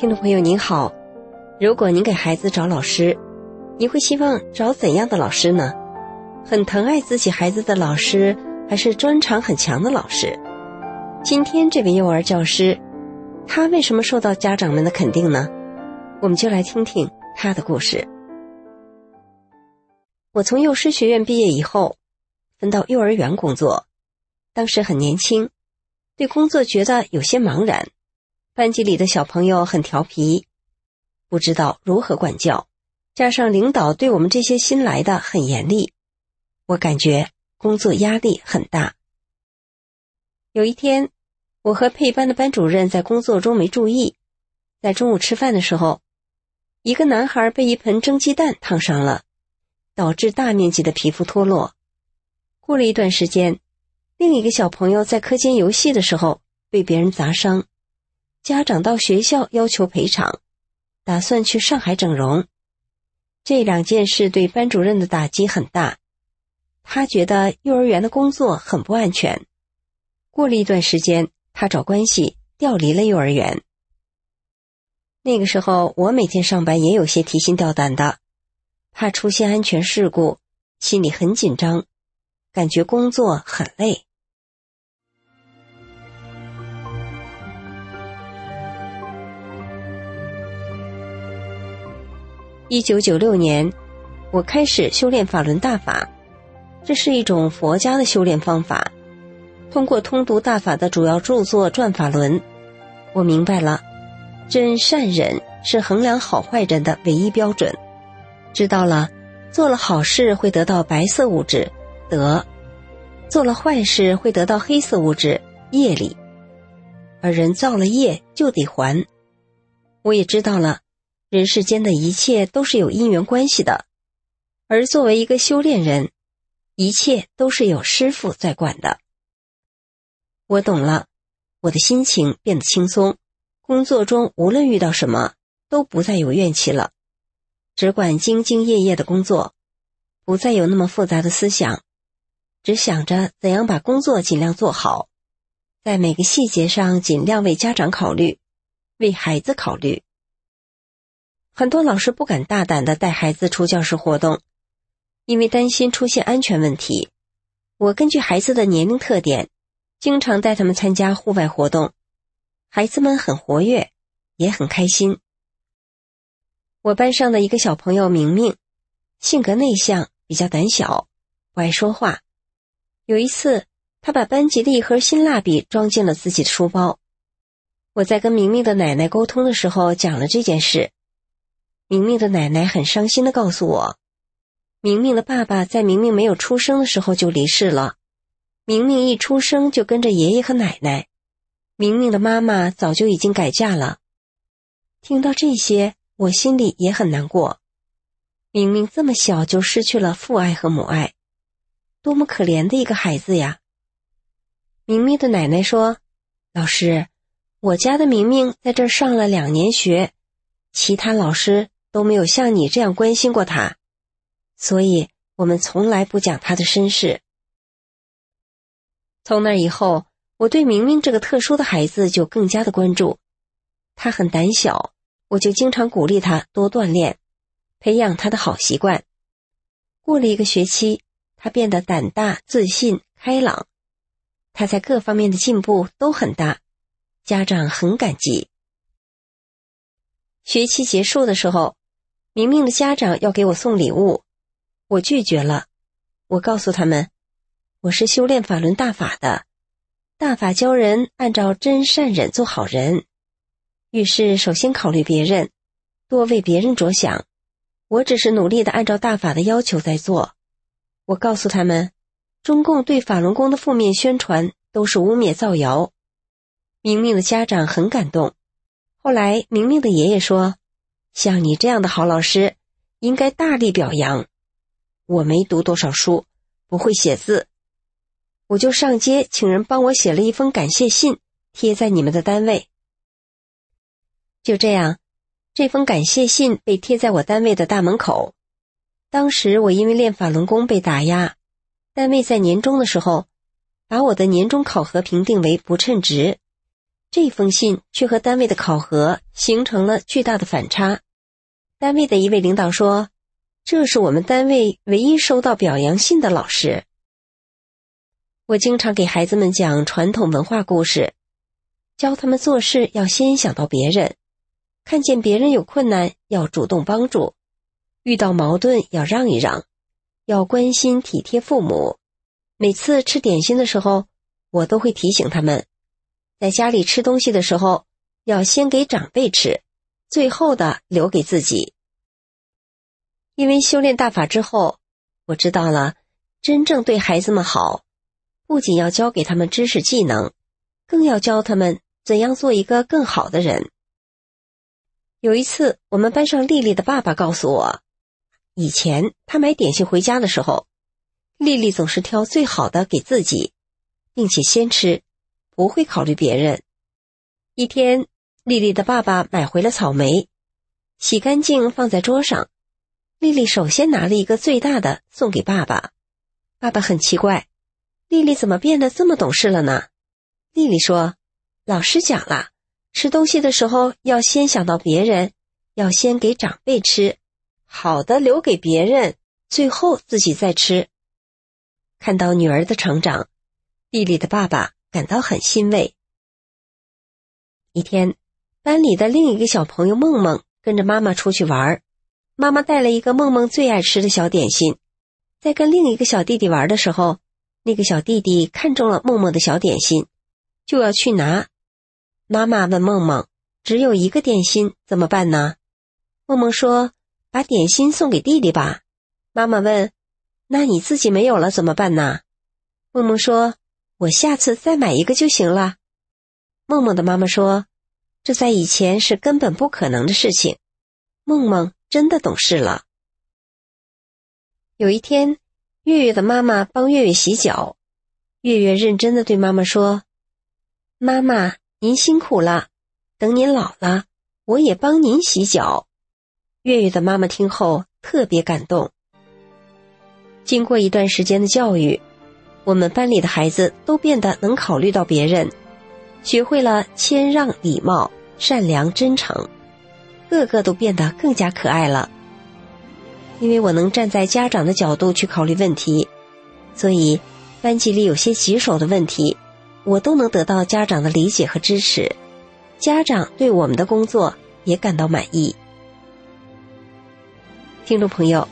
听众朋友您好，如果您给孩子找老师，你会希望找怎样的老师呢？很疼爱自己孩子的老师，还是专长很强的老师？今天这位幼儿教师，他为什么受到家长们的肯定呢？我们就来听听他的故事。我从幼师学院毕业以后，分到幼儿园工作，当时很年轻，对工作觉得有些茫然。班级里的小朋友很调皮，不知道如何管教，加上领导对我们这些新来的很严厉，我感觉工作压力很大。有一天，我和配班的班主任在工作中没注意，在中午吃饭的时候，一个男孩被一盆蒸鸡蛋烫伤了，导致大面积的皮肤脱落。过了一段时间，另一个小朋友在课间游戏的时候被别人砸伤。家长到学校要求赔偿，打算去上海整容。这两件事对班主任的打击很大，他觉得幼儿园的工作很不安全。过了一段时间，他找关系调离了幼儿园。那个时候，我每天上班也有些提心吊胆的，怕出现安全事故，心里很紧张，感觉工作很累。一九九六年，我开始修炼法轮大法，这是一种佛家的修炼方法。通过通读大法的主要著作《转法轮》，我明白了，真善忍是衡量好坏人的唯一标准。知道了，做了好事会得到白色物质德，做了坏事会得到黑色物质业力，而人造了业就得还。我也知道了。人世间的一切都是有因缘关系的，而作为一个修炼人，一切都是有师傅在管的。我懂了，我的心情变得轻松，工作中无论遇到什么都不再有怨气了，只管兢兢业业的工作，不再有那么复杂的思想，只想着怎样把工作尽量做好，在每个细节上尽量为家长考虑，为孩子考虑。很多老师不敢大胆的带孩子出教室活动，因为担心出现安全问题。我根据孩子的年龄特点，经常带他们参加户外活动，孩子们很活跃，也很开心。我班上的一个小朋友明明，性格内向，比较胆小，不爱说话。有一次，他把班级的一盒新蜡笔装进了自己的书包。我在跟明明的奶奶沟通的时候，讲了这件事。明明的奶奶很伤心的告诉我，明明的爸爸在明明没有出生的时候就离世了，明明一出生就跟着爷爷和奶奶，明明的妈妈早就已经改嫁了。听到这些，我心里也很难过。明明这么小就失去了父爱和母爱，多么可怜的一个孩子呀！明明的奶奶说：“老师，我家的明明在这上了两年学，其他老师。”都没有像你这样关心过他，所以我们从来不讲他的身世。从那以后，我对明明这个特殊的孩子就更加的关注。他很胆小，我就经常鼓励他多锻炼，培养他的好习惯。过了一个学期，他变得胆大、自信、开朗，他在各方面的进步都很大，家长很感激。学期结束的时候。明明的家长要给我送礼物，我拒绝了。我告诉他们，我是修炼法轮大法的，大法教人按照真善忍做好人。遇事首先考虑别人，多为别人着想。我只是努力的按照大法的要求在做。我告诉他们，中共对法轮功的负面宣传都是污蔑造谣。明明的家长很感动。后来，明明的爷爷说：“像你这样的好老师，应该大力表扬。”我没读多少书，不会写字，我就上街请人帮我写了一封感谢信，贴在你们的单位。就这样，这封感谢信被贴在我单位的大门口。当时我因为练法轮功被打压，单位在年终的时候把我的年终考核评定为不称职。这封信却和单位的考核形成了巨大的反差。单位的一位领导说：“这是我们单位唯一收到表扬信的老师。”我经常给孩子们讲传统文化故事，教他们做事要先想到别人，看见别人有困难要主动帮助，遇到矛盾要让一让，要关心体贴父母。每次吃点心的时候，我都会提醒他们。在家里吃东西的时候，要先给长辈吃，最后的留给自己。因为修炼大法之后，我知道了，真正对孩子们好，不仅要教给他们知识技能，更要教他们怎样做一个更好的人。有一次，我们班上丽丽的爸爸告诉我，以前他买点心回家的时候，丽丽总是挑最好的给自己，并且先吃。不会考虑别人。一天，丽丽的爸爸买回了草莓，洗干净放在桌上。丽丽首先拿了一个最大的送给爸爸。爸爸很奇怪，丽丽怎么变得这么懂事了呢？丽丽说：“老师讲了，吃东西的时候要先想到别人，要先给长辈吃，好的留给别人，最后自己再吃。”看到女儿的成长，丽丽的爸爸。感到很欣慰。一天，班里的另一个小朋友梦梦跟着妈妈出去玩，妈妈带了一个梦梦最爱吃的小点心。在跟另一个小弟弟玩的时候，那个小弟弟看中了梦梦的小点心，就要去拿。妈妈问梦梦：“只有一个点心怎么办呢？”梦梦说：“把点心送给弟弟吧。”妈妈问：“那你自己没有了怎么办呢？”梦梦说。我下次再买一个就行了。梦梦的妈妈说：“这在以前是根本不可能的事情。”梦梦真的懂事了。有一天，月月的妈妈帮月月洗脚，月月认真的对妈妈说：“妈妈，您辛苦了，等您老了，我也帮您洗脚。”月月的妈妈听后特别感动。经过一段时间的教育。我们班里的孩子都变得能考虑到别人，学会了谦让、礼貌、善良、真诚，个个都变得更加可爱了。因为我能站在家长的角度去考虑问题，所以班级里有些棘手的问题，我都能得到家长的理解和支持，家长对我们的工作也感到满意。听众朋友。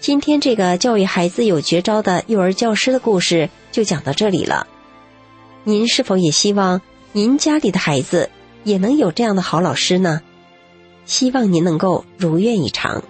今天这个教育孩子有绝招的幼儿教师的故事就讲到这里了。您是否也希望您家里的孩子也能有这样的好老师呢？希望您能够如愿以偿。